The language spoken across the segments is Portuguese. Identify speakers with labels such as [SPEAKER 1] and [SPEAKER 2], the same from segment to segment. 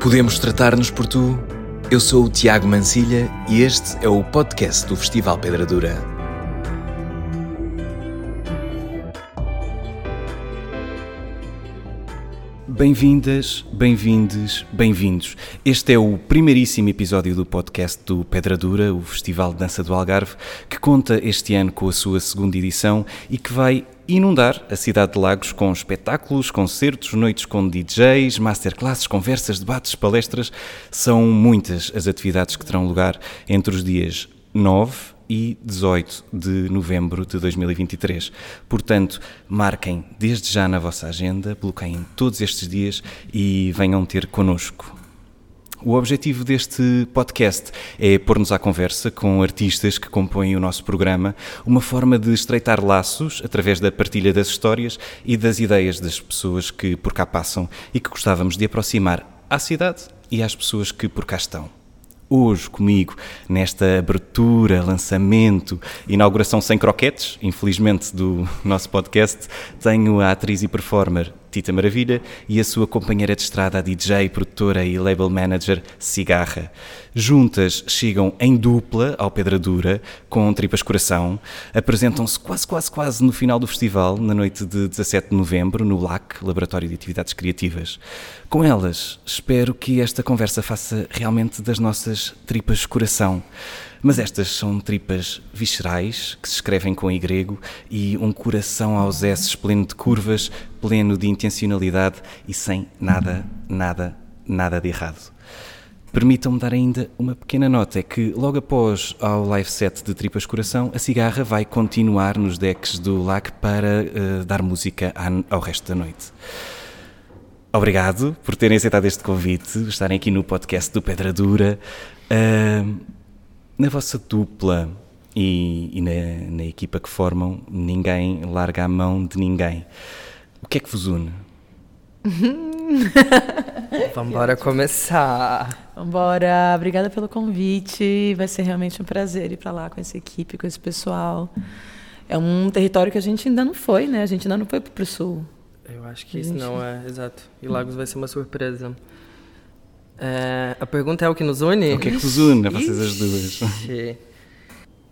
[SPEAKER 1] Podemos tratar-nos por tu? Eu sou o Tiago Mancilha e este é o podcast do Festival Pedra Dura. Bem-vindas, bem-vindes, bem-vindos. Este é o primeiríssimo episódio do podcast do Pedra Dura, o Festival de Dança do Algarve, que conta este ano com a sua segunda edição e que vai inundar a cidade de Lagos com espetáculos, concertos, noites com DJs, masterclasses, conversas, debates, palestras. São muitas as atividades que terão lugar entre os dias 9 e 18 de novembro de 2023. Portanto, marquem desde já na vossa agenda, bloqueiem todos estes dias e venham ter connosco. O objetivo deste podcast é pôr-nos à conversa com artistas que compõem o nosso programa, uma forma de estreitar laços através da partilha das histórias e das ideias das pessoas que por cá passam e que gostávamos de aproximar à cidade e às pessoas que por cá estão hoje comigo nesta abertura, lançamento, inauguração sem croquetes, infelizmente, do nosso podcast, tenho a atriz e performer Tita Maravilha e a sua companheira de estrada, a DJ, produtora e label manager Cigarra. Juntas chegam em dupla ao Pedra Dura, com Tripas Coração, apresentam-se quase, quase, quase no final do festival, na noite de 17 de novembro, no LAC, Laboratório de Atividades Criativas. Com elas, espero que esta conversa faça realmente das nossas tripas coração. Mas estas são tripas viscerais, que se escrevem com Y e um coração aos S pleno de curvas, pleno de intencionalidade e sem nada, nada, nada de errado. Permitam-me dar ainda uma pequena nota: é que logo após ao live set de Tripas Coração, a cigarra vai continuar nos decks do LAC para uh, dar música ao resto da noite. Obrigado por terem aceitado este convite, estarem aqui no podcast do Pedra Dura. Uh, na vossa dupla e, e na, na, equipa que formam, ninguém larga a mão de ninguém. O que é que vos une?
[SPEAKER 2] Vamos embora começar.
[SPEAKER 3] Vambora, obrigada pelo convite. Vai ser realmente um prazer ir para lá com essa equipe, com esse pessoal. É um território que a gente ainda não foi, né? A gente ainda não foi para o sul.
[SPEAKER 2] Eu acho que isso não é, exato. E Lagos vai ser uma surpresa. É, a pergunta é o que nos une?
[SPEAKER 1] O que é que vos une, vocês as duas?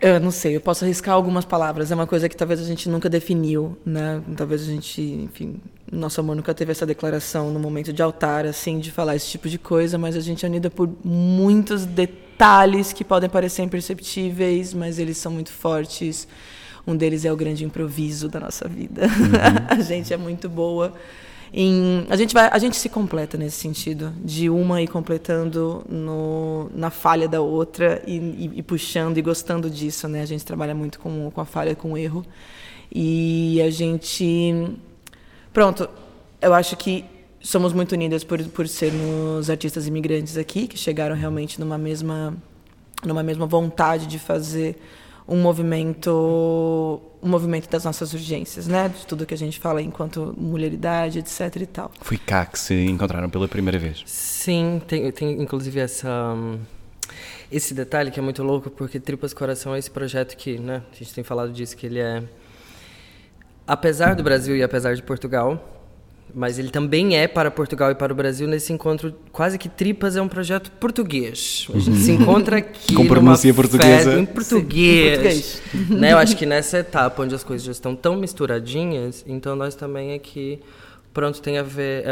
[SPEAKER 3] Eu não sei, eu posso arriscar algumas palavras. É uma coisa que talvez a gente nunca definiu, né? Talvez a gente, enfim, nosso amor nunca teve essa declaração no momento de altar, assim, de falar esse tipo de coisa, mas a gente é unida por muitos detalhes que podem parecer imperceptíveis, mas eles são muito fortes. Um deles é o grande improviso da nossa vida. Uhum. a gente é muito boa em, a gente vai a gente se completa nesse sentido de uma ir completando no, na falha da outra e, e, e, puxando e gostando disso né? A gente trabalha muito com, com a falha com o erro. E a gente pronto eu acho que somos muito unidas por por sermos artistas imigrantes aqui que chegaram realmente numa mesma numa mesma vontade de fazer um movimento um movimento das nossas urgências, né? De tudo que a gente fala enquanto mulheridade, etc e tal.
[SPEAKER 1] Foi cá que se encontraram pela primeira vez.
[SPEAKER 2] Sim, tem, tem inclusive essa esse detalhe que é muito louco porque Tripas Coração é esse projeto que, né? A gente tem falado disso que ele é apesar do Brasil e apesar de Portugal, mas ele também é para Portugal e para o Brasil nesse encontro. Quase que Tripas é um projeto português. A gente se encontra aqui
[SPEAKER 1] com pronúncia portuguesa.
[SPEAKER 2] em português, Sim, em português. né eu acho que nessa etapa onde as coisas já estão tão misturadinhas então nós também aqui pronto tem a ver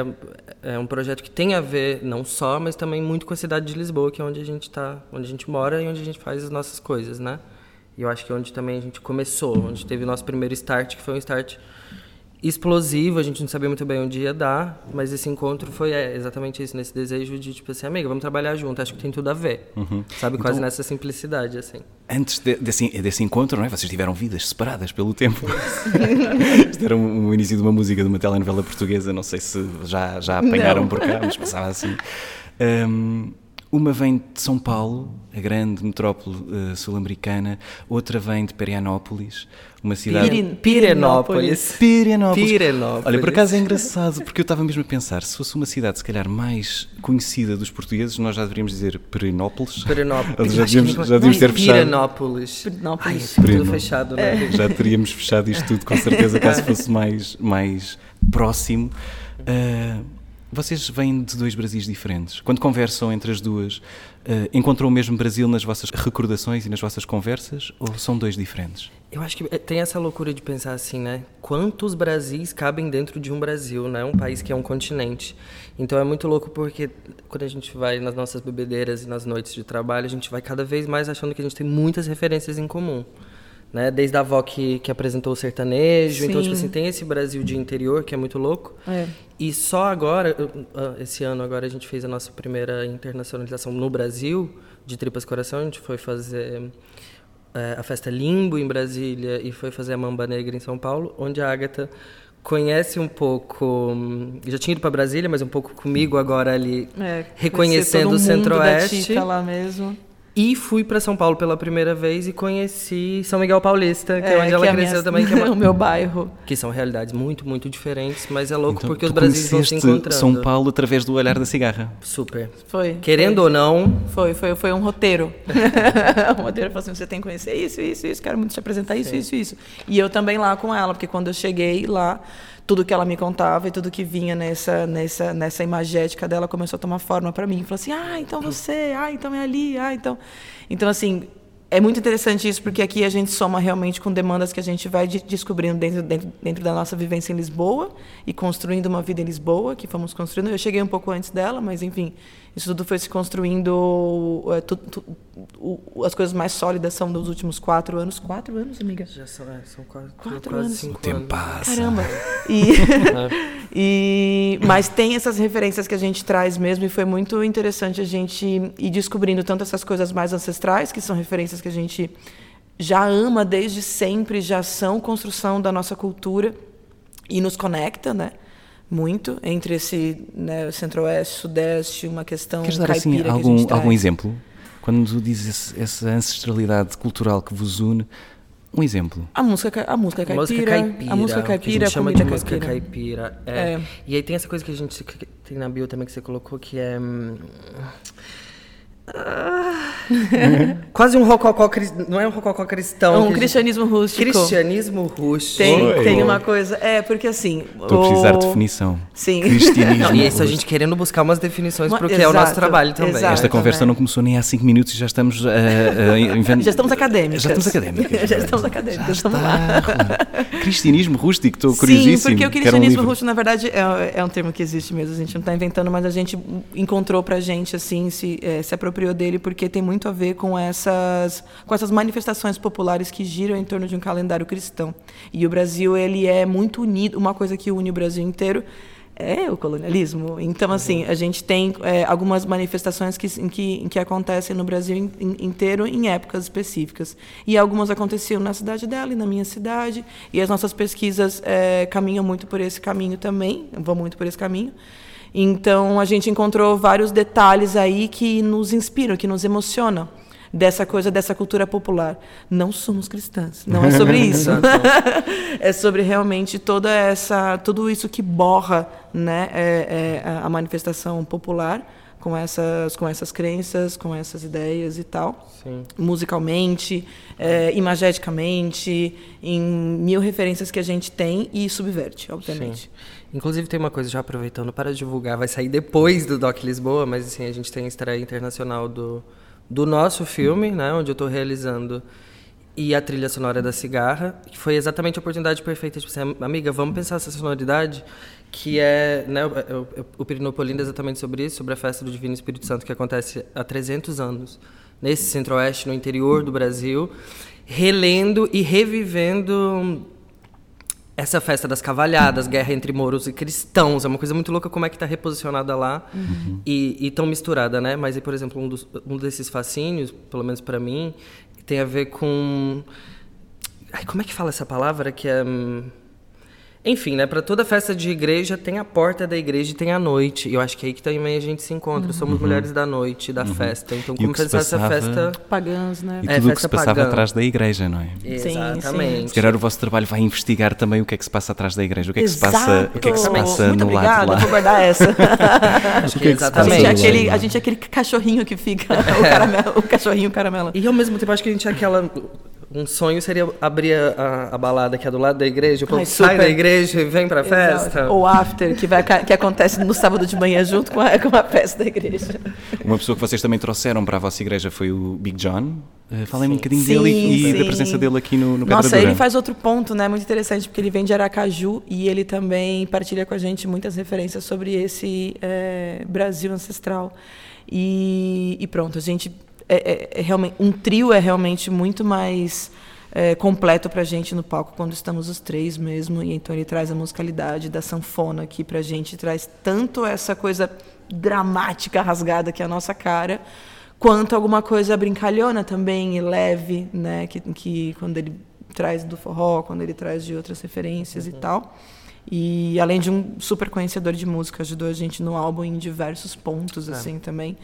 [SPEAKER 2] é, é um projeto que tem a ver não só mas também muito com a cidade de Lisboa que é onde a gente está onde a gente mora e onde a gente faz as nossas coisas né? E eu acho que é onde também a gente começou onde teve o nosso primeiro start que foi um start explosivo, a gente não sabia muito bem onde ia dar, mas esse encontro foi é, exatamente isso, nesse desejo de, tipo assim, amiga, vamos trabalhar junto, acho que tem tudo a ver. Uhum. Sabe, quase então, nessa simplicidade, assim.
[SPEAKER 1] Antes de, desse, desse encontro, não é? Vocês tiveram vidas separadas pelo tempo. Isto era o início de uma música de uma telenovela portuguesa, não sei se já, já apanharam não. por cá, mas passava assim. Um, uma vem de São Paulo, a grande metrópole uh, sul-americana, outra vem de Perianópolis, uma cidade.
[SPEAKER 2] Pirenópolis.
[SPEAKER 1] Pirenópolis. Pirenópolis. Olha, por acaso é engraçado, porque eu estava mesmo a pensar, se fosse uma cidade, se calhar, mais conhecida dos portugueses, nós já deveríamos dizer Perinópolis.
[SPEAKER 2] Perinópolis.
[SPEAKER 1] Já devíamos, já devíamos ter fechado.
[SPEAKER 2] Pirenópolis.
[SPEAKER 3] Pirenópolis.
[SPEAKER 2] Ai, é tudo fechado, não é?
[SPEAKER 1] Já teríamos fechado isto tudo, com certeza, caso fosse mais, mais próximo. Uh, Vocês vêm de dois Brasis diferentes. Quando conversam entre as duas, uh, encontram o mesmo Brasil nas vossas recordações e nas vossas conversas ou são dois diferentes?
[SPEAKER 2] Eu acho que eh, tem essa loucura de pensar assim, né? Quantos Brasis cabem dentro de um Brasil, né? Um país que é um continente. Então é muito louco porque quando a gente vai nas nossas bebedeiras e nas noites de trabalho, a gente vai cada vez mais achando que a gente tem muitas referências em comum né? Desde a avó que, que apresentou o sertanejo. Sim. Então, tipo assim, tem esse Brasil de interior que é muito louco. É. E só agora, ah, esse ano agora, a gente fez a nossa primeira internacionalização no Brasil, de Tripas Coração. A gente foi fazer é, a festa Limbo em Brasília e foi fazer a Mamba Negra em São Paulo, onde a Agatha conhece um pouco, já tinha ido para Brasília, mas um pouco comigo agora ali, é, reconhecendo o Centro-Oeste.
[SPEAKER 3] lá mesmo.
[SPEAKER 2] E fui para São Paulo pela primeira vez e conheci São Miguel Paulista, que é, é onde ela é cresceu minha, também. Que é
[SPEAKER 3] uma, o meu bairro.
[SPEAKER 2] Que são realidades muito, muito diferentes, mas é louco então, porque os brasileiros vão se encontrando.
[SPEAKER 1] São Paulo através do olhar da cigarra.
[SPEAKER 2] Super.
[SPEAKER 3] Foi.
[SPEAKER 2] Querendo
[SPEAKER 3] foi.
[SPEAKER 2] ou não.
[SPEAKER 3] Foi, foi, foi um roteiro. um roteiro falou assim: você tem que conhecer isso, isso, isso, quero muito te apresentar isso, Sim. isso, isso. E eu também lá com ela, porque quando eu cheguei lá tudo que ela me contava e tudo que vinha nessa nessa nessa imagética dela começou a tomar forma para mim. Falou assim: "Ah, então você, ah, então é ali, ah, então". Então assim, é muito interessante isso porque aqui a gente soma realmente com demandas que a gente vai de descobrindo dentro, dentro, dentro da nossa vivência em Lisboa e construindo uma vida em Lisboa que fomos construindo. Eu cheguei um pouco antes dela, mas enfim, isso tudo foi se construindo. É, tu, tu, o, as coisas mais sólidas são dos últimos quatro anos. Quatro anos, amiga?
[SPEAKER 2] Já são, é, são quase,
[SPEAKER 3] quatro
[SPEAKER 2] quase
[SPEAKER 3] anos.
[SPEAKER 2] cinco
[SPEAKER 1] o tempo passa.
[SPEAKER 3] Caramba. E, e, mas tem essas referências que a gente traz mesmo e foi muito interessante a gente ir descobrindo tanto essas coisas mais ancestrais, que são referências que a gente já ama desde sempre, já são construção da nossa cultura e nos conecta, né? Muito entre esse né, centro-oeste, sudeste, uma questão
[SPEAKER 1] Queres dar assim algum, algum exemplo? Quando dizes essa ancestralidade cultural que vos une, um exemplo.
[SPEAKER 3] A música, a música caipira. A música caipira. A música caipira,
[SPEAKER 2] que a gente chama de música caipira. É. é. E aí tem essa coisa que a gente tem na bio também que você colocou, que é... Ah, quase um rococó não é um rococó cristão. É
[SPEAKER 3] um cristianismo gente... rústico.
[SPEAKER 2] Cristianismo rústico.
[SPEAKER 3] Tem, tem uma coisa. É, porque assim.
[SPEAKER 1] Estou a precisar de definição.
[SPEAKER 3] Sim.
[SPEAKER 1] Cristianismo.
[SPEAKER 2] Não, e isso a gente querendo buscar umas definições para o que é o nosso trabalho também.
[SPEAKER 1] Exato, Esta conversa também. não começou nem há cinco minutos e já estamos. Uh,
[SPEAKER 3] uh, Já estamos acadêmicos.
[SPEAKER 1] Já estamos académicos.
[SPEAKER 3] já estamos académicos. Já estamos lá.
[SPEAKER 1] cristianismo rústico, estou curiosíssimo.
[SPEAKER 3] Sim, porque o cristianismo um rústico, na verdade, é, é, um termo que existe mesmo. A gente não está inventando, mas a gente encontrou para a gente, assim, se, é, se apropriou dele, porque tem muito a ver com essas, com essas manifestações populares que giram em torno de um calendário cristão. E o Brasil ele é muito unido, uma coisa que une o Brasil inteiro é o colonialismo. Então, assim, a gente tem é, algumas manifestações que, em, que, em que acontecem no Brasil in, in, inteiro em épocas específicas. E algumas aconteciam na cidade dela e na minha cidade. E as nossas pesquisas é, caminham muito por esse caminho também, vão muito por esse caminho. Então a gente encontrou vários detalhes aí que nos inspiram, que nos emocionam dessa coisa dessa cultura popular. Não somos cristãs, não é sobre isso. é sobre realmente toda essa tudo isso que borra, né, é, é a manifestação popular com essas com essas crenças, com essas ideias e tal.
[SPEAKER 2] Sim.
[SPEAKER 3] Musicalmente, é, imageticamente, em mil referências que a gente tem e subverte, obviamente. Sim.
[SPEAKER 2] Inclusive tem uma coisa já aproveitando para divulgar, vai sair depois do Doc Lisboa, mas assim, a gente tem a estreia internacional do, do nosso filme, né, onde eu estou realizando e a trilha sonora da cigarra, que foi exatamente a oportunidade perfeita, tipo assim, amiga, vamos pensar essa sonoridade que é, né, o Pirinopolindo é exatamente sobre isso, sobre a festa do Divino Espírito Santo que acontece há 300 anos nesse centro-oeste, no interior do Brasil, relendo e revivendo essa festa das cavalhadas, guerra entre moros e cristãos, é uma coisa muito louca como é que está reposicionada lá uhum. e, e tão misturada, né? Mas por exemplo, um, dos, um desses fascínios, pelo menos para mim, tem a ver com... Ai, como é que fala essa palavra que é... Enfim, né, para toda festa de igreja tem a porta da igreja e tem a noite. E eu acho que é aí que também a gente se encontra. Uhum. Somos mulheres da noite, da uhum. festa. Então, como pensar essa festa
[SPEAKER 3] pagãs, né?
[SPEAKER 1] E tudo o que se passava pagã. atrás da igreja, não é?
[SPEAKER 2] Exatamente. Sim,
[SPEAKER 1] Se calhar o vosso trabalho vai investigar também o que é que se passa atrás da igreja, o que é que Exato. se passa, o que é que se passa
[SPEAKER 3] Muito
[SPEAKER 1] no
[SPEAKER 3] obrigada,
[SPEAKER 1] lado lá.
[SPEAKER 3] Vou guardar essa.
[SPEAKER 2] que, é exatamente. A
[SPEAKER 3] gente, é aquele, a gente é aquele cachorrinho que fica, o, caramelo, o cachorrinho caramelo.
[SPEAKER 2] E ao mesmo tempo acho que a gente é aquela um sonho seria abrir a, a, balada que é do lado da igreja, o povo Ai, sai da igreja e vem pra Exato. festa.
[SPEAKER 3] Ou after, que, vai, que acontece no sábado de manhã junto com a, com a festa da igreja.
[SPEAKER 1] Uma pessoa que vocês também trouxeram para a vossa igreja foi o Big John. Uh, Falem um bocadinho sim, dele e, sim. da presença dele aqui no, no
[SPEAKER 3] Nossa, ele faz outro ponto, né? Muito interessante, porque ele vem de Aracaju e ele também partilha com a gente muitas referências sobre esse é, Brasil ancestral. E, e, pronto, a gente é, é, é realmente um trio é realmente muito mais é, completo para a gente no palco quando estamos os três mesmo. E então ele traz a musicalidade da sanfona aqui para a gente, traz tanto essa coisa dramática, rasgada que é a nossa cara, quanto alguma coisa brincalhona também e leve, né? Que, que quando ele traz do forró, quando ele traz de outras referências uhum. e tal. E além de um super conhecedor de música, ajudou a gente no álbum em diversos pontos, é. assim, também.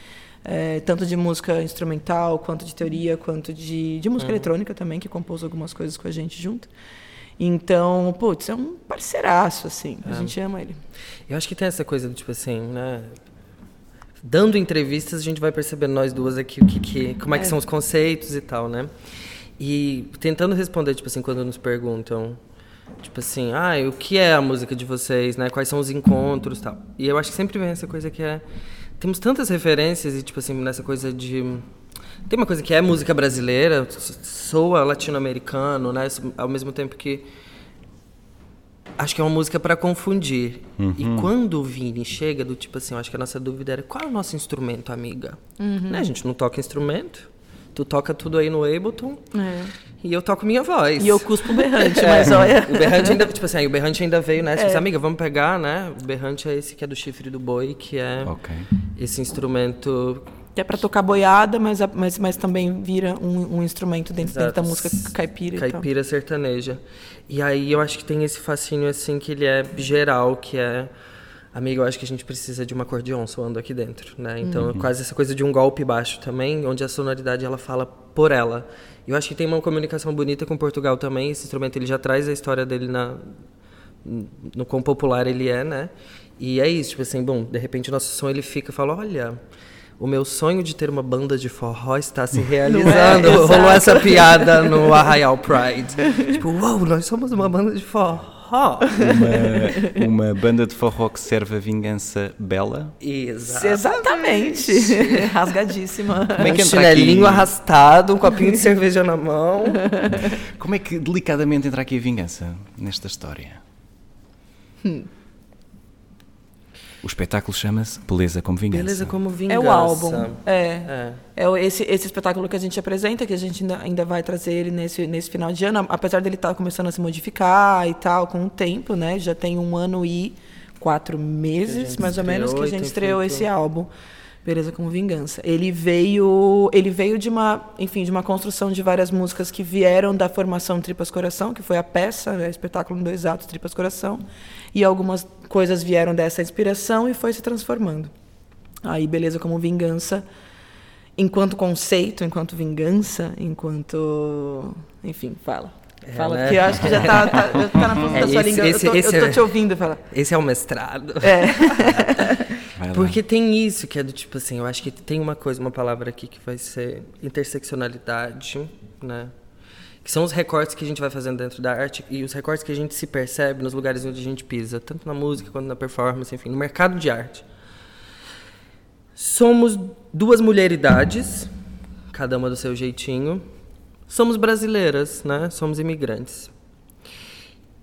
[SPEAKER 3] É, tanto de música instrumental, quanto de teoria, quanto de, de música uhum. eletrônica também, que compôs algumas coisas com a gente junto. Então, putz, é um parceiraço, assim. É. A gente ama ele.
[SPEAKER 2] Eu acho que tem essa coisa, tipo assim, né? Dando entrevistas, a gente vai percebendo nós duas aqui o que, que como é, é que são os conceitos e tal, né? E tentando responder, tipo assim, quando nos perguntam, tipo assim, ah, o que é a música de vocês, né? Quais são os encontros tal. E eu acho que sempre vem essa coisa que é temos tantas referências e tipo assim nessa coisa de tem uma coisa que é música brasileira soa latino-americano né ao mesmo tempo que acho que é uma música para confundir uhum. e quando o Vini chega do tipo assim eu acho que a nossa dúvida era qual é o nosso instrumento amiga uhum. né a gente não toca instrumento Tu toca tudo aí no Ableton. É. E eu toco minha voz.
[SPEAKER 3] E eu cuspo o berrante, é. mas olha.
[SPEAKER 2] O berrante ainda, tipo assim, o berrante ainda veio, né? É. amiga, vamos pegar, né? O berrante é esse que é do chifre do boi, que é okay. esse instrumento.
[SPEAKER 3] Que é para tocar boiada, mas, mas, mas também vira um, um instrumento dentro, dentro, da música caipira.
[SPEAKER 2] Caipira sertaneja. E aí eu acho que tem esse fascínio, assim, que ele é geral, que é amigo, eu acho que a gente precisa de uma acordeon soando aqui dentro, né? Então, uhum. quase essa coisa de um golpe baixo também, onde a sonoridade ela fala por ela. Eu acho que tem uma comunicação bonita com Portugal também. Esse instrumento ele já traz a história dele na no quão popular ele é, né? E é isso, tipo assim, bom, de repente o nosso som ele fica, fala, olha, o meu sonho de ter uma banda de forró está se é? realizando. É, Rolou essa piada no Arraial Pride. tipo, uau, wow, nós somos uma banda de forró forró.
[SPEAKER 1] Uma, uma banda de forró que serve a vingança bela.
[SPEAKER 3] Exatamente. Rasgadíssima.
[SPEAKER 2] Como é que um chinelinho aqui... arrastado, um copinho de cerveja na mão.
[SPEAKER 1] Como é que delicadamente entra aqui a vingança nesta história? Hum. O espetáculo chama-se Beleza como Vingança.
[SPEAKER 2] Beleza como Vingança.
[SPEAKER 3] É o álbum. É. é. é esse, esse espetáculo que a gente apresenta, que a gente ainda, ainda vai trazer ele nesse, nesse final de ano, apesar dele estar tá começando a se modificar e tal, com o tempo, né? Já tem um ano e quatro meses, mais ou menos, que a gente estreou esse álbum. Beleza como Vingança. Ele veio, ele veio de uma, enfim, de uma construção de várias músicas que vieram da formação Tripas Coração, que foi a peça, né, espetáculo em dois atos Tripas Coração, e algumas coisas vieram dessa inspiração e foi se transformando. Aí Beleza como Vingança, enquanto conceito, enquanto vingança, enquanto, enfim, fala. É, fala, né? que eu acho que já está tá, tá na ponta é, da sua esse, língua. Esse, eu, tô, eu tô é te ouvindo falar.
[SPEAKER 2] Esse é o mestrado. É. Porque tem isso que é do tipo assim, eu acho que tem uma coisa, uma palavra aqui que vai ser interseccionalidade, né? Que são os recortes que a gente vai fazendo dentro da arte e os recortes que a gente se percebe nos lugares onde a gente pisa, tanto na música quanto na performance, enfim, no mercado de arte. Somos duas mulheridades, cada uma do seu jeitinho. Somos brasileiras, né? Somos imigrantes.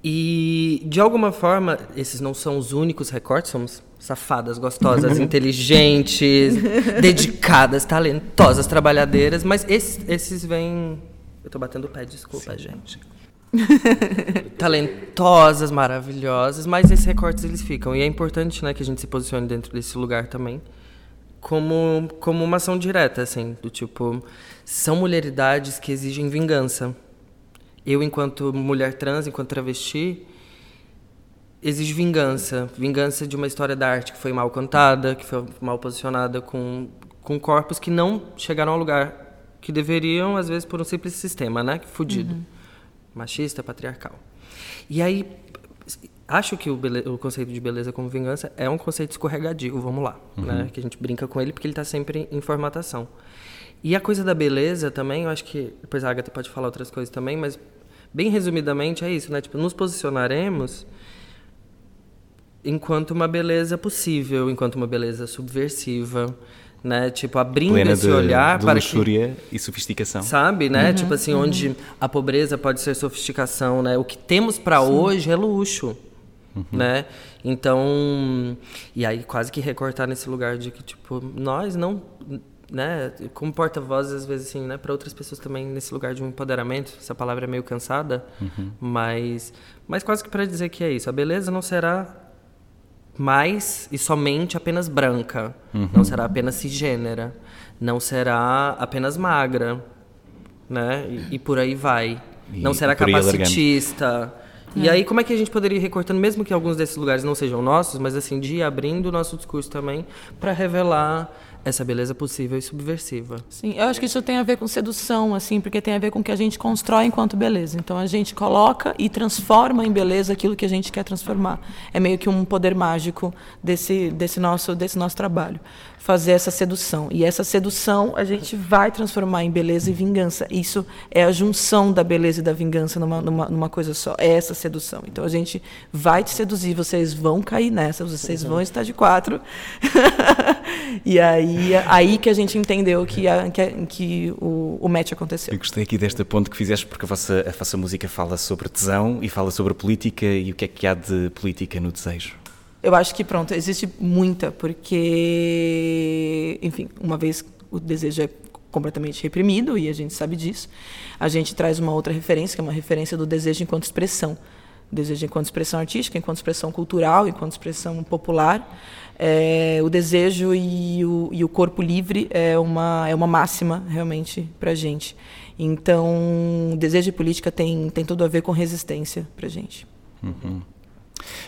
[SPEAKER 2] E, de alguma forma, esses não são os únicos recortes, somos safadas, gostosas, inteligentes, dedicadas, talentosas, trabalhadeiras, mas esses, esses vêm. Eu tô batendo o pé, desculpa, Sim. gente. talentosas, maravilhosas, mas esses recortes eles ficam. E é importante né, que a gente se posicione dentro desse lugar também como, como uma ação direta, assim, do tipo, são mulheridades que exigem vingança eu, enquanto mulher trans, enquanto travesti, exige vingança. Vingança de uma história da arte que foi mal contada, que foi mal posicionada com, com corpos que não chegaram ao lugar que deveriam, às vezes, por um simples sistema, né? Fudido. Uhum. Machista, patriarcal. E aí, acho que o, o, conceito de beleza como vingança é um conceito escorregadio, vamos lá, uhum. né? Que a gente brinca com ele porque ele está sempre em formatação. E a coisa da beleza também, eu acho que depois a Agatha pode falar outras coisas também, mas bem resumidamente é isso, né? Tipo, nos posicionaremos enquanto uma beleza possível, enquanto uma beleza subversiva, né? Tipo, abrindo
[SPEAKER 1] Plena
[SPEAKER 2] esse
[SPEAKER 1] de,
[SPEAKER 2] olhar
[SPEAKER 1] de
[SPEAKER 2] para
[SPEAKER 1] luxúria e sofisticação.
[SPEAKER 2] Sabe, né? Tipo assim, onde a pobreza pode ser sofisticação, né? O que temos para hoje é luxo, né? Então, e aí quase que recortar nesse lugar de que tipo, nós não, né, como porta-vozes às vezes assim, né, para outras pessoas também nesse lugar de um empoderamento, essa palavra é meio cansada, mas mas quase que para dizer que é isso, a beleza não será mais e somente apenas branca, não será apenas cisgênera, não será apenas magra, né? E, e por aí vai.
[SPEAKER 1] E
[SPEAKER 2] não será capacitista. E aí, como é que a gente poderia ir recortando, mesmo que alguns desses lugares não sejam nossos, mas assim, de ir abrindo o nosso discurso também para revelar essa beleza possível e subversiva.
[SPEAKER 3] Sim, eu acho que isso tem a ver com sedução, assim, porque tem a ver com o que a gente constrói enquanto beleza. Então a gente coloca e transforma em beleza aquilo que a gente quer transformar. É meio que um poder mágico desse, desse, nosso, desse nosso trabalho. Fazer essa sedução. E essa sedução a gente vai transformar em beleza e vingança. Isso é a junção da beleza e da vingança numa, numa, numa coisa só. É essa sedução. Então a gente vai te seduzir, vocês vão cair nessa, vocês vão estar de quatro. e aí, aí que a gente entendeu que, a, que, a- que o, o match aconteceu.
[SPEAKER 1] Eu gostei aqui desta ponte que fizeste porque a vossa, a vossa música fala sobre tesão e fala sobre política e o que é que há de política no desejo.
[SPEAKER 3] Eu acho que, pronto, existe muita, porque, enfim, uma vez o desejo é completamente reprimido, e a gente sabe disso, a gente traz uma outra referência, que é uma referência do desejo enquanto expressão. Desejo enquanto expressão artística, enquanto expressão cultural, enquanto expressão popular. É, o desejo e o, e o corpo livre é uma, é uma máxima, realmente, para a gente. Então, desejo e política tem, tem tudo a ver com resistência para a gente.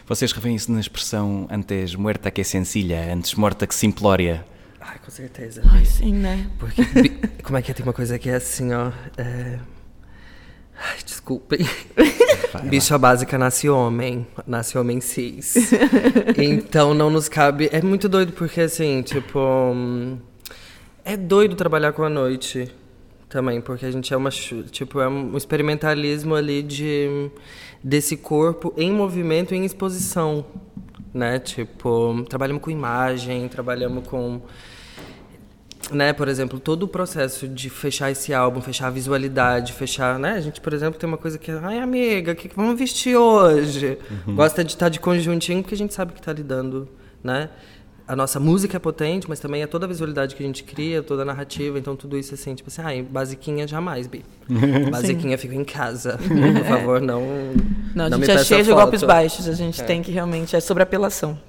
[SPEAKER 1] Vocês revêem-se na expressão antes muerta que sencilla, antes morta que simplória.
[SPEAKER 2] Ai, com certeza.
[SPEAKER 3] Ai, sim, né?
[SPEAKER 2] Porque, como é que é? Tem uma coisa que é assim, ó. É... Ai, desculpem. Bicha básica nasce homem, nasce homem cis. então não nos cabe. É muito doido porque, assim, tipo. hum, É doido trabalhar com a noite também, porque a gente é uma. Tipo, é um experimentalismo ali de. desse corpo em movimento, em exposição. Né? Tipo, trabalhamos com imagem, trabalhamos com né, por exemplo, todo o processo de fechar esse álbum, fechar a visualidade, fechar, né, a gente, por exemplo, tem uma coisa que é, ai, amiga, o que, que vamos vestir hoje? Gosta de estar de conjuntinho porque a gente sabe que está lidando, né? A nossa música é potente, mas também é toda a visualidade que a gente cria, toda a narrativa, então tudo isso assim, tipo assim, ai, basiquinha jamais, Bi. Basiquinha fica em casa. Por favor, não.
[SPEAKER 3] Não, a
[SPEAKER 2] me
[SPEAKER 3] gente é
[SPEAKER 2] peça
[SPEAKER 3] cheio de golpes baixos. A gente tem que realmente. É sobre apelação.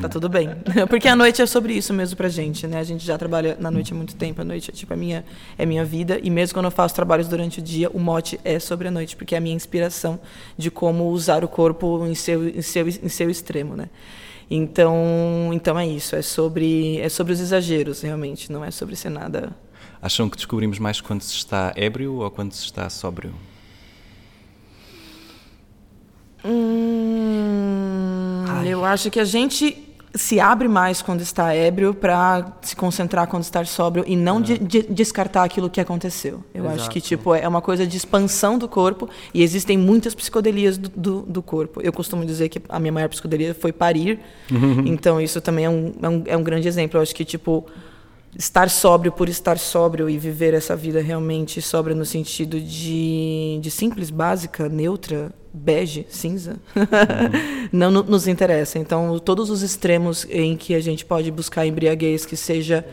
[SPEAKER 3] Tá tudo bem. Porque a noite é sobre isso mesmo pra gente, né? A gente já trabalha na noite há muito tempo. A noite é tipo a minha, é minha vida. E mesmo quando eu faço trabalhos durante o dia, o mote é sobre a noite, porque é a minha inspiração de como usar o corpo em seu, em seu, em seu extremo, né? Então, então é isso. É sobre, é sobre os exageros, realmente. Não é sobre ser nada.
[SPEAKER 1] Acham que descobrimos mais quando se está ébrio ou quando se está sóbrio?
[SPEAKER 3] Hum, eu acho que a gente se abre mais quando está ébrio para se concentrar quando está sóbrio e não de- de- descartar aquilo que aconteceu. Eu acho que
[SPEAKER 2] Exato.
[SPEAKER 3] tipo é uma coisa de expansão do corpo e existem muitas psicodelias do, do, do corpo. Eu costumo dizer que a minha maior psicodelia foi parir, então isso também é um, é um, é um grande exemplo. Eu acho que tipo estar sóbrio por estar sóbrio e viver essa vida realmente sóbria no sentido de, de simples, básica, neutra, bege, cinza, não no- nos interessa. Então, todos os extremos em que a gente pode buscar embriaguez que seja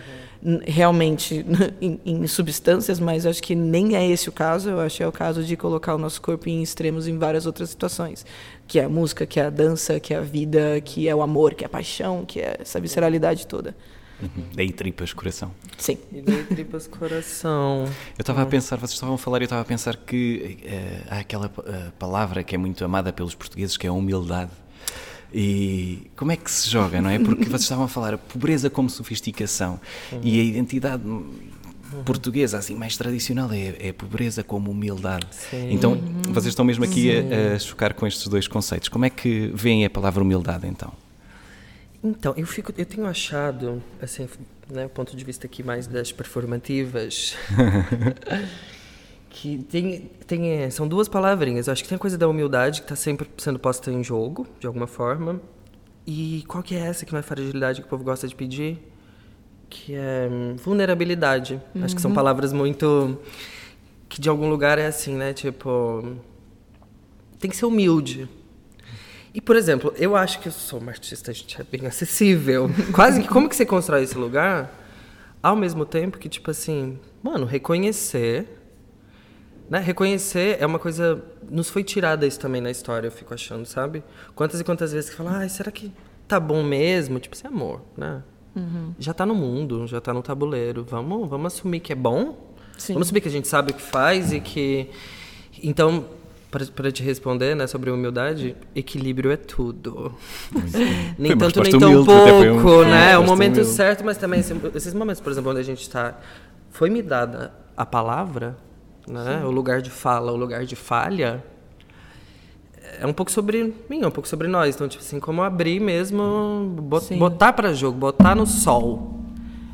[SPEAKER 3] realmente em, em substâncias, mas acho que nem é esse o caso. Eu acho que é o caso de colocar o nosso corpo em extremos em várias outras situações, que é a música, que é a dança, que é a vida, que é o amor, que é a paixão, que é essa visceralidade toda.
[SPEAKER 1] Uhum. Daí tripas, coração.
[SPEAKER 3] Sim.
[SPEAKER 2] E daí tripas coração.
[SPEAKER 1] Eu estava a pensar, vocês estavam a falar, eu estava a pensar que eh, há aquela eh, palavra que é muito amada pelos portugueses, que é a humildade. E como é que se joga, não é? Porque vocês estavam a falar a pobreza como sofisticação e a identidade hum, portuguesa, assim, mais tradicional, é, é a pobreza como humildade.
[SPEAKER 2] Sim.
[SPEAKER 1] Então, vocês estão mesmo aqui a, a chocar com estes dois conceitos. Como é que veem a palavra humildade, então?
[SPEAKER 2] Então, eu fico, eu tenho achado, assim, né, ponto de vista aqui mais das performativas, que tem, tem, são duas palavrinhas. Eu acho que tem a coisa da humildade que está sempre sendo posta em jogo, de alguma forma. E qual que é essa que não é fragilidade que o povo gosta de pedir? Que é hum, vulnerabilidade. Uhum. Acho que são uhum. palavras muito que de algum lugar é assim, né? Tipo, tem que ser humilde. E, por exemplo, eu acho que eu sou uma artista, a gente é bem acessível. Quase que como que você constrói esse lugar? Ao mesmo tempo que, tipo assim, mano, reconhecer. Né? Reconhecer é uma coisa. Nos foi tirada isso também na história, eu fico achando, sabe? Quantas e quantas vezes que fala, ah, será que tá bom mesmo? Tipo, assim, amor, né? Uhum. Já tá no mundo, já tá no tabuleiro. Vamos, vamos assumir que é bom? Sim. Vamos assumir que a gente sabe o que faz e que. Então, para te responder, né, sobre humildade, equilíbrio é tudo. nem foi tanto, nem tão humilde, pouco, um... né? É o momento humilde. certo, mas também esses momentos, por exemplo, onde a gente está, foi me dada a palavra, né? O lugar de fala, o lugar de falha. É um pouco sobre mim, é um pouco sobre nós. Então, tipo assim, como abrir mesmo, botar para jogo, botar no sol.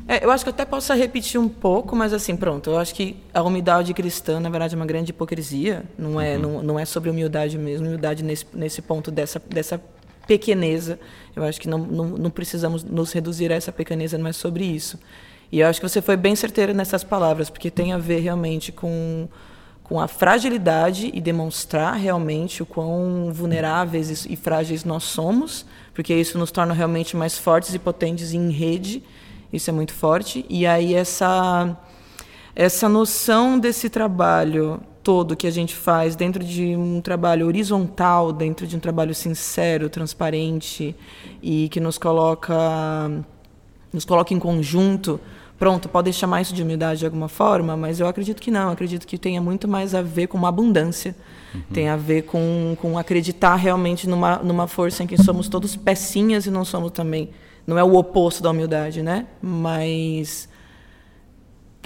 [SPEAKER 3] É, eu acho que até possa repetir um pouco, mas assim, pronto. Eu acho que a humildade cristã, na verdade, é uma grande hipocrisia. Não é, uhum. não, não é sobre humildade mesmo. Humildade nesse, nesse ponto dessa, dessa pequeneza. Eu acho que não, não, não precisamos nos reduzir a essa pequeneza, não é sobre isso. E eu acho que você foi bem certeira nessas palavras, porque tem a ver realmente com, com a fragilidade e demonstrar realmente o quão vulneráveis e frágeis nós somos, porque isso nos torna realmente mais fortes e potentes em rede isso é muito forte. E aí essa essa noção desse trabalho todo que a gente faz dentro de um trabalho horizontal, dentro de um trabalho sincero, transparente e que nos coloca nos coloca em conjunto. Pronto, pode chamar isso de humildade de alguma forma, mas eu acredito que não. Eu acredito que tenha muito mais a ver com uma abundância. Uhum. Tem a ver com, com acreditar realmente numa, numa força em que somos todos pecinhas e não somos também não é o oposto da humildade, né? Mas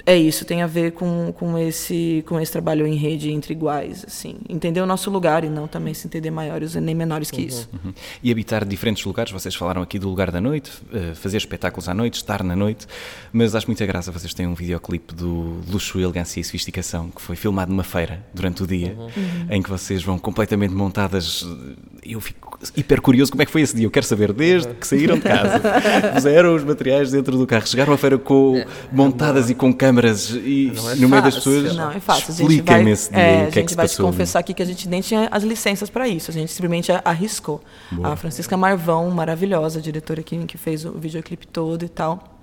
[SPEAKER 3] é isso, tem a ver com, com, esse, com esse trabalho em rede entre iguais, assim. Entender o nosso lugar e não também se entender maiores nem menores que uhum. isso.
[SPEAKER 1] Uhum. E habitar diferentes lugares, vocês falaram aqui do lugar da noite, eh, fazer espetáculos à noite, estar na noite, mas acho muita graça, vocês têm um videoclipe do Luxo, Elegância e Sofisticação, que foi filmado numa feira durante o dia, uhum. em que vocês vão completamente montadas, eu fico hiper curioso como é que foi esse dia, eu quero saber, desde que saíram de casa, puseram os materiais dentro do carro, chegaram à feira com, é, montadas é e com câmeras câmaras e é no meio das pessoas.
[SPEAKER 3] Não, é fácil. Explica-me esse dia. É, o que é que se passou. A gente vai te confessar aqui que a gente nem tinha as licenças para isso. A gente simplesmente arriscou. Boa. A Francisca Marvão, maravilhosa, diretora aqui que fez o videoclipe todo e tal.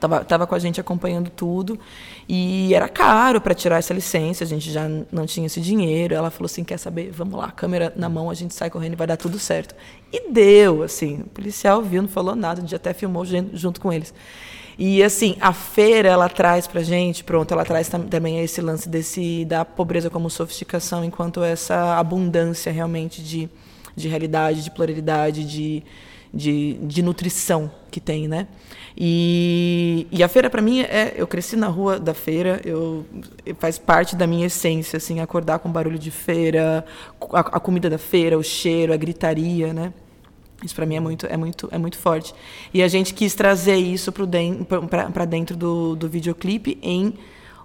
[SPEAKER 3] Tava, tava com a gente acompanhando tudo e era caro para tirar essa licença, a gente já não tinha esse dinheiro. Ela falou assim: quer saber? Vamos lá, câmera na mão, a gente sai correndo e vai dar tudo certo. E deu, assim. O policial viu, não falou nada, a gente até filmou junto com eles. E assim, a feira ela traz pra gente, pronto, ela traz também esse lance desse da pobreza como sofisticação, enquanto essa abundância realmente de, de realidade, de pluralidade, de, de, de nutrição que tem, né? E, e a feira para mim é, eu cresci na rua da feira, eu faz parte da minha essência, assim, acordar com barulho de feira, a, a comida da feira, o cheiro, a gritaria, né? Isso para mim é muito, é muito, é muito forte. E a gente quis trazer isso para dentro do, do videoclipe em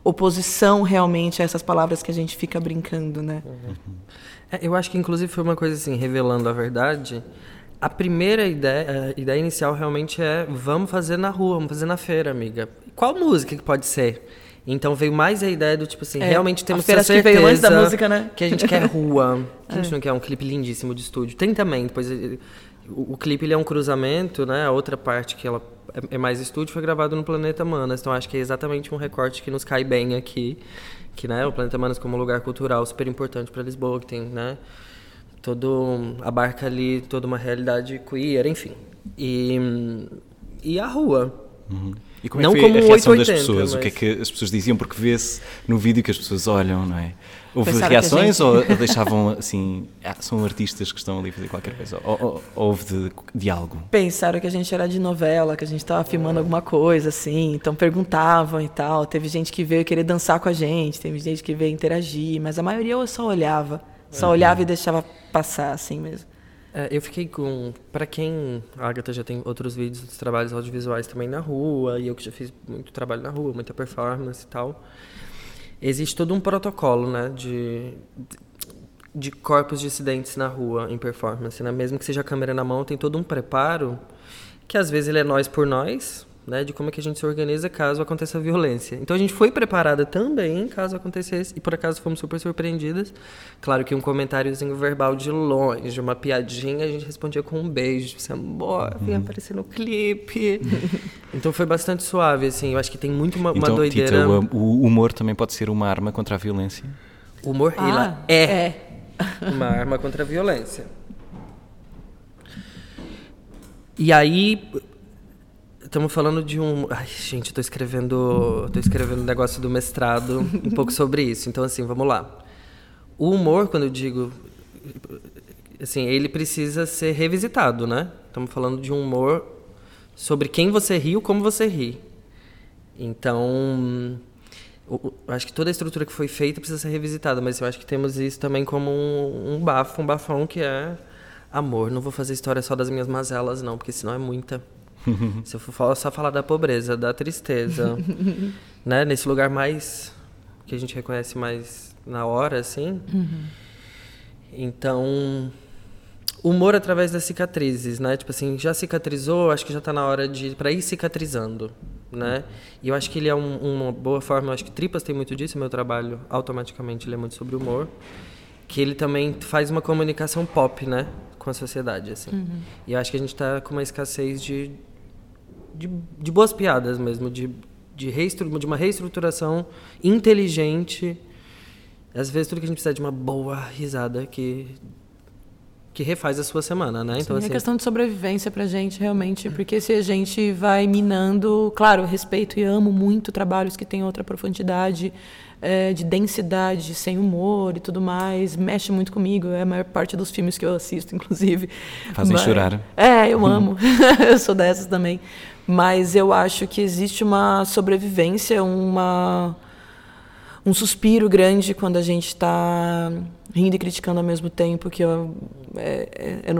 [SPEAKER 3] oposição realmente a essas palavras que a gente fica brincando, né? Uhum.
[SPEAKER 2] É, eu acho que inclusive foi uma coisa assim, revelando a verdade. A primeira ideia, a ideia inicial realmente é vamos fazer na rua, vamos fazer na feira, amiga. Qual música que pode ser? Então veio mais a ideia do tipo assim, é, realmente temos a certeza que veio antes da música, né? Que a gente quer rua, que a gente é. não quer um clipe lindíssimo de estúdio. Tem também, depois o, o clipe ele é um cruzamento, né? A outra parte que ela é, é mais estúdio foi gravado no Planeta Manas, então acho que é exatamente um recorte que nos cai bem aqui, que né, o Planeta Manas como lugar cultural super importante para Lisboa, que tem, né, todo abarca ali toda uma realidade queer, enfim. E e a rua.
[SPEAKER 1] Uhum. E como é não que foi como a reação 880, das pessoas? Mas... O que é que as pessoas diziam? Porque vê-se no vídeo que as pessoas olham, não é? Houve Pensaram reações gente... ou deixavam assim, ah, são artistas que estão ali a fazer qualquer coisa? Ou, ou, ou houve de, diálogo?
[SPEAKER 3] Pensaram que a gente era de novela, que a gente estava filmando alguma coisa, assim, então perguntavam e tal. Teve gente que veio querer dançar com a gente, teve gente que veio interagir, mas a maioria eu só olhava. Só uhum. olhava e deixava passar, assim mesmo.
[SPEAKER 2] É, eu fiquei com. Para quem. A Agatha já tem outros vídeos dos trabalhos audiovisuais também na rua, e eu que já fiz muito trabalho na rua, muita performance e tal. Existe todo um protocolo, né, de, de corpos dissidentes na rua em performance, né? Mesmo que seja a câmera na mão, tem todo um preparo que às vezes ele é nós por nós, né, de como é que a gente se organiza caso aconteça violência. Então a gente foi preparada também caso acontecesse e por acaso fomos super surpreendidas. Claro que um comentáriozinho verbal de longe, uma piadinha, a gente respondia com um beijo, tipo assim, amor, vem uhum. aparecer no clipe. então foi bastante suave, assim. Eu acho que tem muito uma,
[SPEAKER 1] então,
[SPEAKER 2] uma doideira.
[SPEAKER 1] Tita, o, humor também pode ser uma arma contra a violência.
[SPEAKER 2] O humor ah, é, é uma arma contra a violência. E aí Estamos falando de um. Ai, gente, estou escrevendo. Tô escrevendo um negócio do mestrado um pouco sobre isso. Então, assim, vamos lá. O humor, quando eu digo. Assim, ele precisa ser revisitado, né? Estamos falando de um humor sobre quem você ri ou como você ri. Então. Eu acho que toda a estrutura que foi feita precisa ser revisitada, mas eu acho que temos isso também como um, um bafo, um bafão que é amor. Não vou fazer história só das minhas mazelas, não, porque senão é muita. Se eu for só falar da pobreza, da tristeza, né? Nesse lugar mais que a gente reconhece mais na hora, assim. Uhum. Então, humor através das cicatrizes, né? Tipo assim, já cicatrizou, acho que já está na hora de para ir cicatrizando, né? E eu acho que ele é um, uma boa forma, eu acho que Tripas tem muito disso, meu trabalho automaticamente ele é muito sobre humor, que ele também faz uma comunicação pop, né, com a sociedade, assim. Uhum. E eu acho que a gente está com uma escassez de de, de boas piadas mesmo, de, de, de uma reestruturação inteligente. Às vezes tudo que a gente precisa é de uma boa risada que que refaz a sua semana, né?
[SPEAKER 3] Então Sim, assim, é questão de sobrevivência pra gente, realmente, porque se a gente vai minando, claro, respeito e amo muito trabalhos que têm outra profundidade, é, de densidade, sem humor e tudo mais, mexe muito comigo, é a maior parte dos filmes que eu assisto, inclusive.
[SPEAKER 1] Fazem Mas, chorar.
[SPEAKER 3] É, eu amo, eu sou dessas também. Mas eu acho que existe uma sobrevivência, uma um suspiro grande quando a gente está rindo e criticando ao mesmo tempo, que eu, é, é,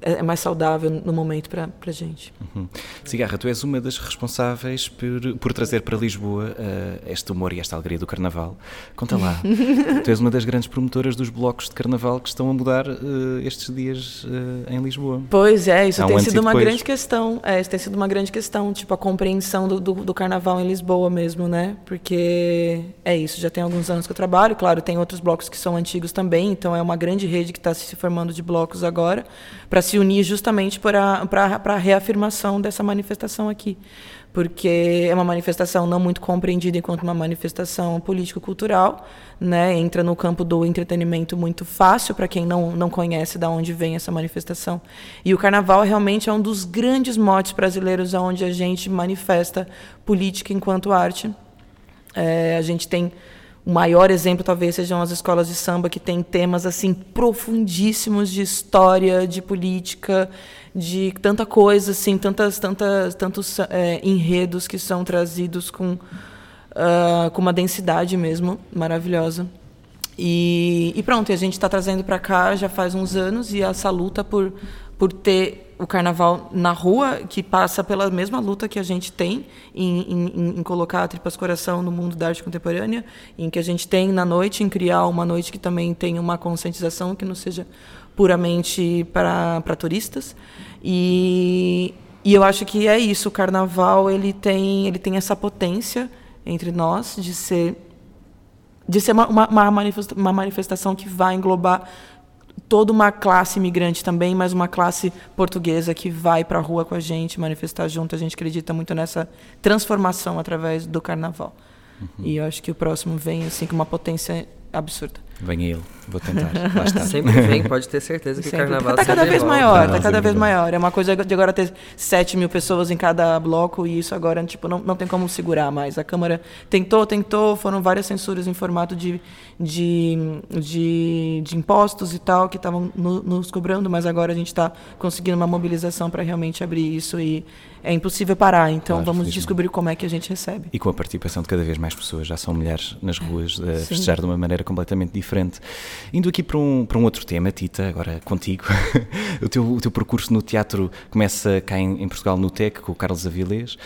[SPEAKER 3] é, é, mais saudável no momento para a gente.
[SPEAKER 1] Uhum. Cigarra, tu és uma das responsáveis por, por trazer para Lisboa uh, este humor e esta alegria do Carnaval. Conta lá, tu és uma das grandes promotoras dos blocos de Carnaval que estão a mudar uh, estes dias uh, em Lisboa.
[SPEAKER 3] Pois é, isso Há tem um sido uma grande questão. É, isso tem sido uma grande questão, tipo a compreensão do, do, do, Carnaval em Lisboa mesmo, né? Porque é isso, já tem alguns anos que eu trabalho, claro, tem outros blocos que são antigos também, então é uma grande rede que está se formando de blocos agora para se unir justamente para a reafirmação dessa manifestação aqui. Porque é uma manifestação não muito compreendida enquanto uma manifestação político-cultural, né? entra no campo do entretenimento muito fácil para quem não, não conhece de onde vem essa manifestação. E o carnaval realmente é um dos grandes motes brasileiros onde a gente manifesta política enquanto arte. É, a gente tem o maior exemplo talvez sejam as escolas de samba que têm temas assim profundíssimos de história, de política, de tanta coisa assim, tantas, tantas, tantos é, enredos que são trazidos com uh, com uma densidade mesmo maravilhosa. E, e pronto, a gente está trazendo para cá já faz uns anos e essa luta por por ter o carnaval na rua, que passa pela mesma luta que a gente tem em, em, em, colocar a Tripas Coração no mundo da arte contemporânea, em que a gente tem na noite, em criar uma noite que também tem uma conscientização que não seja puramente para, para turistas. E, e eu acho que é isso, o carnaval ele tem, ele tem essa potência entre nós de ser de ser uma, uma, uma manifestação que vai englobar toda uma classe imigrante também, mas uma classe portuguesa que vai para a rua com a gente, manifestar junto. A gente acredita muito nessa transformação através do carnaval. Uhum. E eu acho que o próximo vem assim com uma potência absurda.
[SPEAKER 1] Venha ele, vou tentar. Lá está.
[SPEAKER 2] Sempre vem, pode ter certeza que Sempre. o carnaval
[SPEAKER 3] está cada vez volta. maior, está cada vez maior. É uma coisa de agora ter 7 mil pessoas em cada bloco e isso agora tipo, não, não tem como segurar mais. A Câmara tentou, tentou, foram várias censuras em formato de, de, de, de impostos e tal que estavam no, nos cobrando, mas agora a gente está conseguindo uma mobilização para realmente abrir isso e é impossível parar. Então claro, vamos descobrir como é que a gente recebe.
[SPEAKER 1] E com a participação de cada vez mais pessoas, já são mulheres nas ruas a festejar de uma maneira completamente diferente diferente. Indo aqui para um, para um outro tema, Tita, agora contigo. o, teu, o teu percurso no teatro começa cá em, em Portugal, no TEC, com o Carlos Avilés.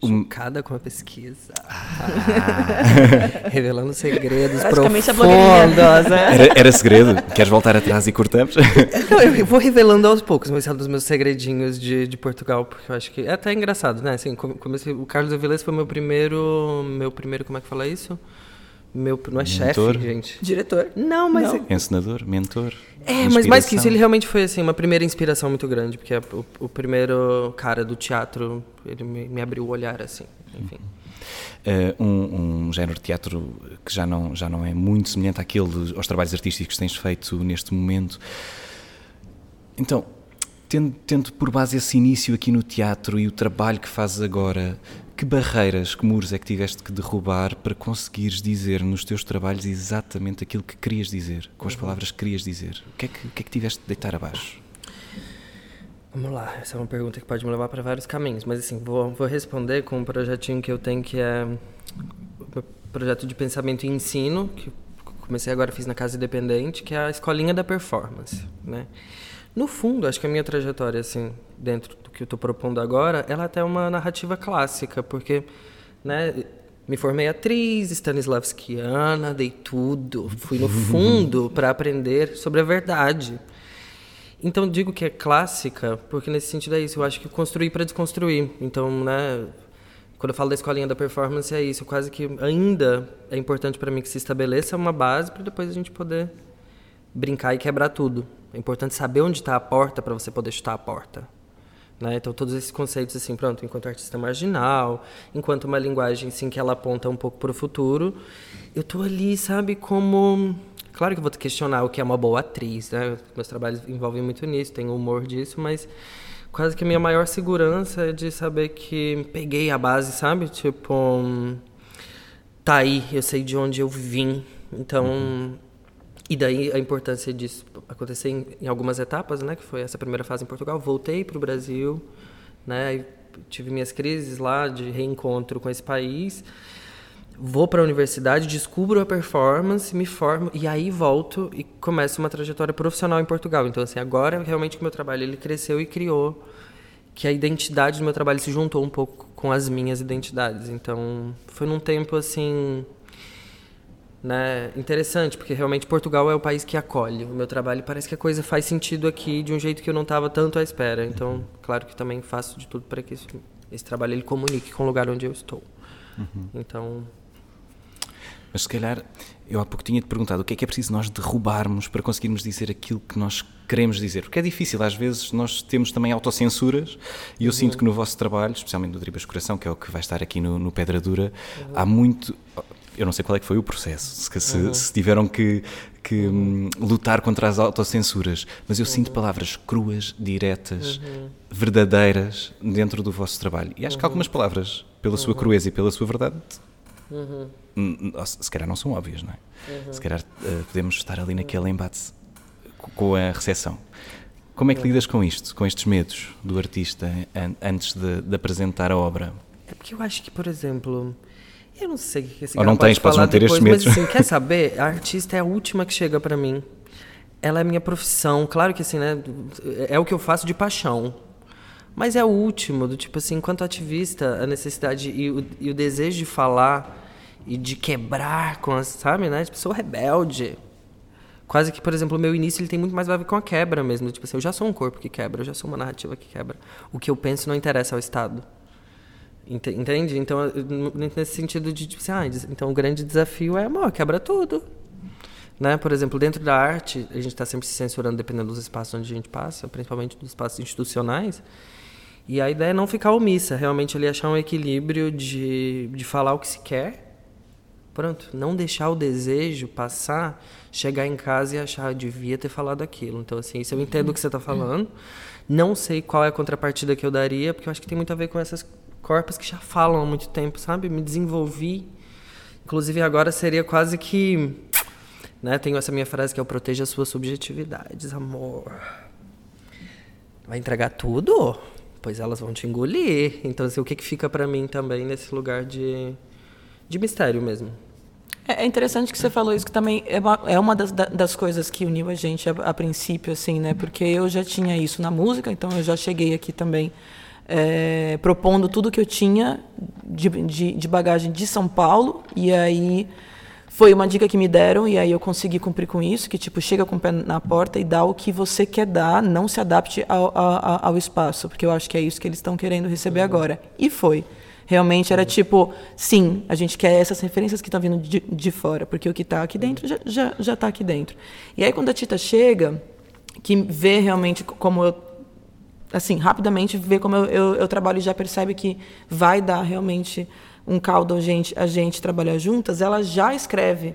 [SPEAKER 2] Chocada com a pesquisa. Ah. Revelando segredos
[SPEAKER 3] Praticamente
[SPEAKER 2] profundos.
[SPEAKER 3] né?
[SPEAKER 1] Era, era segredo? Queres voltar atrás e cortamos?
[SPEAKER 2] Não, eu vou revelando aos poucos, mas é um dos meus segredinhos de, de Portugal, porque eu acho que é até engraçado, né? Assim, comecei, o Carlos Avilés foi meu primeiro, meu primeiro, como é que fala isso? Meu, não é chefe, gente.
[SPEAKER 3] Diretor.
[SPEAKER 2] Não, mas...
[SPEAKER 3] Não.
[SPEAKER 1] Encenador, mentor.
[SPEAKER 2] É, mas mais que isso, ele realmente foi assim, uma primeira inspiração muito grande, porque é o, o primeiro cara do teatro, ele me, me abriu o olhar, assim, enfim.
[SPEAKER 1] Uh, um, um, género de teatro que já não, já não é muito semelhante àquele, aos trabalhos artísticos que tens feito neste momento. Então, tendo, tendo por base esse início aqui no teatro e o trabalho que fazes agora, que barreiras, que muros é que tiveste que derrubar para conseguires dizer nos teus trabalhos exatamente aquilo que querias dizer, com as
[SPEAKER 2] Uhum.
[SPEAKER 1] palavras que querias dizer? O que é que, o que, é que tiveste de deitar abaixo?
[SPEAKER 2] Vamos lá, essa é uma pergunta que pode me levar para vários caminhos, mas assim, vou, vou responder com um projetinho que eu tenho que é um projeto de pensamento e ensino, que comecei agora, fiz na Casa Independente, que é a Escolinha da Performance, né? No fundo, acho que a minha trajetória, assim, dentro do que eu estou propondo agora, ela até é uma narrativa clássica, porque, né, me formei atriz, Stanislavskiana, dei tudo, fui no fundo para aprender sobre a verdade. Então digo que é clássica, porque nesse sentido é isso, eu acho que construir para desconstruir. Então, né, quando eu falo da escolinha da performance é isso, quase que ainda é importante para mim que se estabeleça uma base para depois a gente poder brincar e quebrar tudo. É importante saber onde está a porta para você poder chutar a porta. Né? Então todos esses conceitos assim, pronto, enquanto artista marginal, enquanto uma linguagem assim que ela aponta um pouco para o futuro, eu tô ali, sabe, como Claro que eu vou te questionar o que é uma boa atriz, né? Meus trabalhos envolvem muito nisso, tem humor disso, mas quase que a minha maior segurança é de saber que peguei a base, sabe? Tipo, tá aí, eu sei de onde eu vim. Então, uhum. E daí a importância disso acontecer em, em, algumas etapas, né? Que foi essa primeira fase em Portugal. Voltei para o Brasil, né? Tive minhas crises lá de reencontro com esse país vou para a universidade, descubro a performance, me formo e aí volto e começo uma trajetória profissional em Portugal. Então assim, agora realmente o meu trabalho ele cresceu e criou que a identidade do meu trabalho se juntou um pouco com as minhas identidades. Então, foi num tempo assim, né, interessante, porque realmente Portugal é o país que acolhe o meu trabalho. Parece que a coisa faz sentido aqui de um jeito que eu não estava tanto à espera. Então, claro que também faço de tudo para que isso, esse trabalho ele comunique com o lugar onde eu estou. Uhum. Então,
[SPEAKER 1] mas se calhar, eu há pouco tinha-te perguntado o que é que é preciso nós derrubarmos para conseguirmos dizer aquilo que nós queremos dizer. Porque é difícil, às vezes nós temos também autocensuras e eu uhum. sinto que no vosso trabalho, especialmente no Dribas Coração, que é o que vai estar aqui no, no Pedra Dura, uhum. há muito. Eu não sei qual é que foi o processo, se, uhum. se tiveram que, que hum, lutar contra as autocensuras, mas eu sinto palavras cruas, diretas, verdadeiras dentro do vosso trabalho. E acho que algumas palavras, pela sua crueza e pela sua verdade, Uhum. Se calhar não são óbvias, não é? Uhum. Se calhar uh, podemos estar ali naquele embate com a recepção. Como é que lidas com isto, com estes medos do artista an antes de, de, apresentar a obra?
[SPEAKER 2] É porque eu acho que, por exemplo, eu não sei o que esse
[SPEAKER 1] Ou não tens, podes não ter
[SPEAKER 2] depois. Mas assim, quer saber? A artista é a última que chega para mim. Ela é minha profissão. Claro que assim, né? É o que eu faço de paixão. Mas é o último, do tipo assim, enquanto ativista, a necessidade e o, e o desejo de falar e de quebrar com as, sabe, né? Tipo, sou rebelde. Quase que, por exemplo, o meu início ele tem muito mais a ver com a quebra mesmo. Tipo assim, eu já sou um corpo que quebra, eu já sou uma narrativa que quebra. O que eu penso não interessa ao Estado. Entende? Então, nesse sentido de, tipo assim, ah, então o grande desafio é, amor, quebra tudo. Né? Por exemplo, dentro da arte, a gente está sempre se censurando dependendo dos espaços onde a gente passa, principalmente dos espaços institucionais. E a ideia é não ficar omissa, realmente ali achar um equilíbrio de, de falar o que se quer. Pronto, não deixar o desejo passar, chegar em casa e achar, devia ter falado aquilo. Então, assim, eu entendo o que você está falando. Não sei qual é a contrapartida que eu daria, porque eu acho que tem muito a ver com essas corpos que já falam há muito tempo, sabe? Me desenvolvi. Inclusive, agora seria quase que. Né? Tenho essa minha frase que é proteja as suas subjetividades, amor. Vai entregar tudo? Pois elas vão te engolir. Então, assim, o que, que fica para mim também nesse lugar de, de mistério mesmo?
[SPEAKER 3] É, é interessante que você falou isso, que também é uma, é das, das coisas que uniu a gente a, a, princípio, assim, né? Porque eu já tinha isso na música, então eu já cheguei aqui também é, propondo tudo que eu tinha de, de, de bagagem de São Paulo, e aí foi uma dica que me deram e aí eu consegui cumprir com isso, que tipo, chega com o pé na porta e dá o que você quer dar, não se adapte ao, ao, ao espaço, porque eu acho que é isso que eles estão querendo receber uhum. agora. E foi. Realmente era tipo, sim, a gente quer essas referências que estão vindo de, de fora, porque o que está aqui dentro já está já, já tá aqui dentro. E aí quando a Tita chega, que vê realmente como eu assim, rapidamente vê como eu, eu, eu, trabalho e já percebe que vai dar realmente um caldo a gente, a gente trabalhar juntas, ela já escreve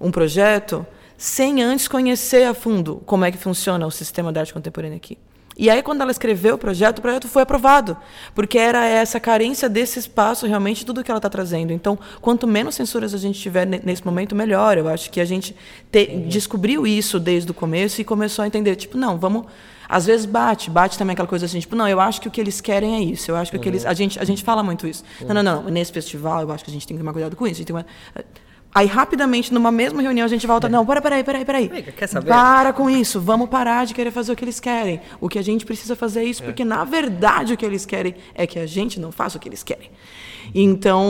[SPEAKER 3] um projeto sem antes conhecer a fundo como é que funciona o sistema da arte contemporânea aqui. E aí, quando ela escreveu o projeto, o projeto foi aprovado, porque era essa carência desse espaço realmente tudo que ela está trazendo. Então, quanto menos censuras a gente tiver nesse momento, melhor. Eu acho que a gente te, descobriu isso desde o começo e começou a entender, tipo, não, vamos às vezes bate, bate também aquela coisa assim, tipo, não, eu acho que o que eles querem é isso. Eu acho que o que eles. A gente, a gente fala muito isso. Não, não, não. Nesse festival, eu acho que a gente tem que tomar cuidado com isso. Uma... Aí, rapidamente, numa mesma reunião, a gente volta. É. Não, para, peraí, peraí, peraí.
[SPEAKER 2] Amiga, quer saber?
[SPEAKER 3] Para com isso. Vamos parar de querer fazer o que eles querem. O que a gente precisa fazer é isso, é. porque, na verdade, o que eles querem é que a gente não faça o que eles querem. Então,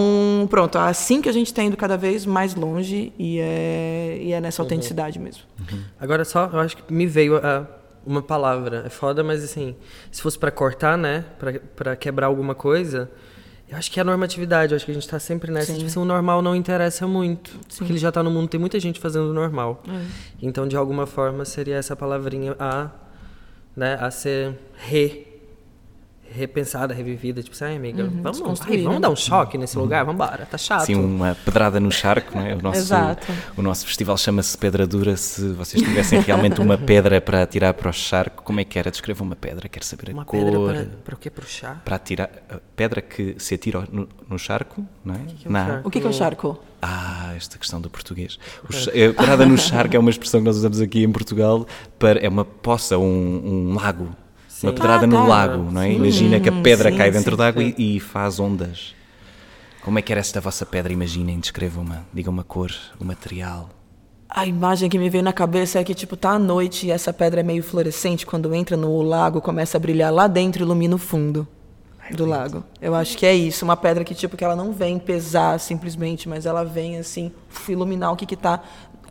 [SPEAKER 3] pronto, é assim que a gente está indo cada vez mais longe e é, e é nessa uhum. autenticidade mesmo.
[SPEAKER 2] Uhum. Agora, só, eu acho que me veio a uma palavra. É foda, mas assim, se fosse para cortar, né, para quebrar alguma coisa, eu acho que é a normatividade. Eu acho que a gente tá sempre nessa. Tipo, assim, o normal não interessa muito. Sim. Porque ele já tá no mundo, tem muita gente fazendo o normal. É. Então, de alguma forma, seria essa palavrinha a, né, a ser re repensada, revivida, tipo assim, ai amiga, uhum, vamos, ai, vamos dar um choque nesse uhum. lugar, vamos embora, tá chato.
[SPEAKER 1] Sim, uma pedrada no charco, não é? O nosso, Exato. o nosso festival chama-se Pedra Dura, se vocês tivessem realmente uma pedra para atirar para o charco, como é que era? Descreva uma pedra, quero saber a
[SPEAKER 2] uma
[SPEAKER 1] cor.
[SPEAKER 2] Uma pedra para, para o quê? Para o chá?
[SPEAKER 1] Para atirar, pedra que se atira no, no charco, não é? O
[SPEAKER 3] que, é, o, charco? O que é, o charco?
[SPEAKER 1] Ah, esta questão do português. O, a pedrada no charco é uma expressão que nós usamos aqui em Portugal, para, é uma poça, um, um lago Sim. Uma pedrada ah, no tá. lago, não é? Sim. Imagina que a pedra sim, cai dentro d'água e, e, faz ondas. Como é que era esta vossa pedra? Imaginem, descrevam uma, digam uma cor, o um material.
[SPEAKER 3] A imagem que me veio na cabeça é que, tipo, tá à noite e essa pedra é meio fluorescente. Quando entra no lago, começa a brilhar lá dentro e ilumina o fundo do lago. Eu acho que é isso. Uma pedra que, tipo, que ela não vem pesar simplesmente, mas ela vem, assim, iluminar o que que tá...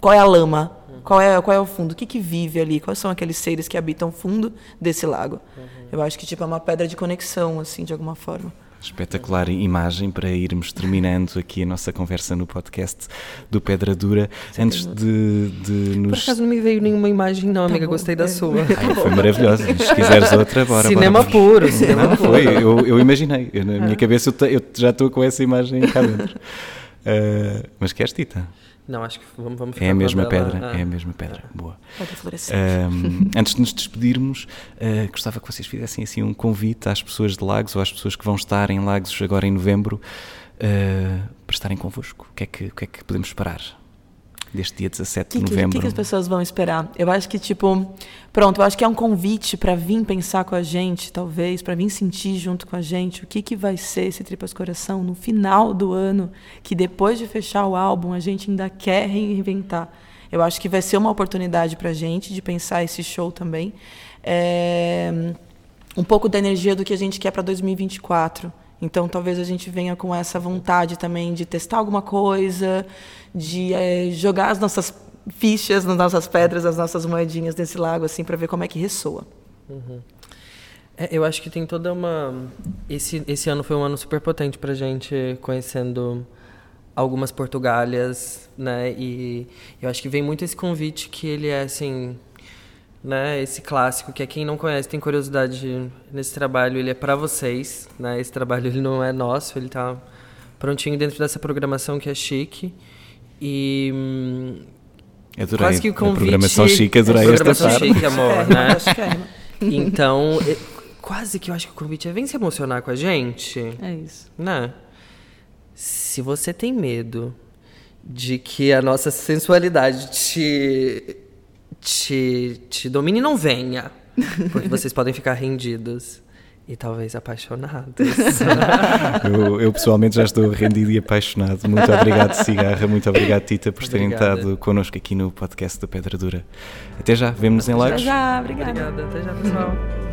[SPEAKER 3] Qual é a lama? Qual é, qual é o fundo? O que, que vive ali? Quais são aqueles seres que habitam o fundo desse lago? Uhum. Eu acho que tipo é uma pedra de conexão, assim, de alguma forma.
[SPEAKER 1] Espetacular imagem para irmos terminando aqui a nossa conversa no podcast do Pedra Dura. Sim, Antes de, de nos.
[SPEAKER 2] Por acaso não me veio nenhuma imagem, não, tá amiga. Bom. Gostei da sua.
[SPEAKER 1] Ai, foi maravilhosa. Se quiseres outra, bora.
[SPEAKER 2] Cinema
[SPEAKER 1] bora.
[SPEAKER 2] puro, cinema
[SPEAKER 1] não, puro. Foi, eu, eu imaginei. Eu, na minha ah. cabeça eu, eu já estou com essa imagem cá dentro. Uh, mas queres, Tita?
[SPEAKER 2] Não, acho que vamos, vamos ficar
[SPEAKER 1] É a mesma pedra, ah, é a mesma pedra. É. Boa. Um, antes de nos despedirmos, uh, gostava que vocês fizessem assim um convite às pessoas de Lagos ou às pessoas que vão estar em Lagos agora em novembro uh, para estarem convosco. O que é que, o que, é que podemos esperar? Deste dia 17 de novembro.
[SPEAKER 3] O que, que, as pessoas vão esperar? Eu acho que, tipo, pronto, eu acho que é um convite para vir pensar com a gente, talvez, para vir sentir junto com a gente o que, que vai ser esse Tripas Coração no final do ano, que depois de fechar o álbum a gente ainda quer reinventar. Eu acho que vai ser uma oportunidade para a gente de pensar esse show também. É, um pouco da energia do que a gente quer para 2024. Então, talvez a gente venha com essa vontade também de testar alguma coisa, de é, jogar as nossas fichas, as nossas pedras, as nossas moedinhas nesse lago, assim, para ver como é que ressoa.
[SPEAKER 2] Uhum. É, eu acho que tem toda uma. Esse, esse ano foi um ano super potente para gente, conhecendo algumas Portugálias, né? E eu acho que vem muito esse convite que ele é assim né? Esse clássico que é quem não conhece tem curiosidade nesse trabalho, ele é para vocês, né? Esse trabalho ele não é nosso, ele tá prontinho dentro dessa programação que é chique e hum,
[SPEAKER 1] adorei. quase que o convite, a programação chique, adorei
[SPEAKER 2] a programação esta chique, amor, né? então, quase que eu acho que o convite é vem se emocionar com a gente.
[SPEAKER 3] É isso.
[SPEAKER 2] Né? Se você tem medo de que a nossa sensualidade te te, te domine, não venha. Porque vocês podem ficar rendidos. e talvez apaixonados.
[SPEAKER 1] eu, eu, pessoalmente já estou rendido e apaixonado. Muito obrigado, Cigarra. Muito obrigado, Tita, por terem estado connosco aqui no podcast da Pedra Dura. Até já, vemos-nos em lives.
[SPEAKER 3] Até já, obrigada.
[SPEAKER 2] Obrigada, até já, pessoal.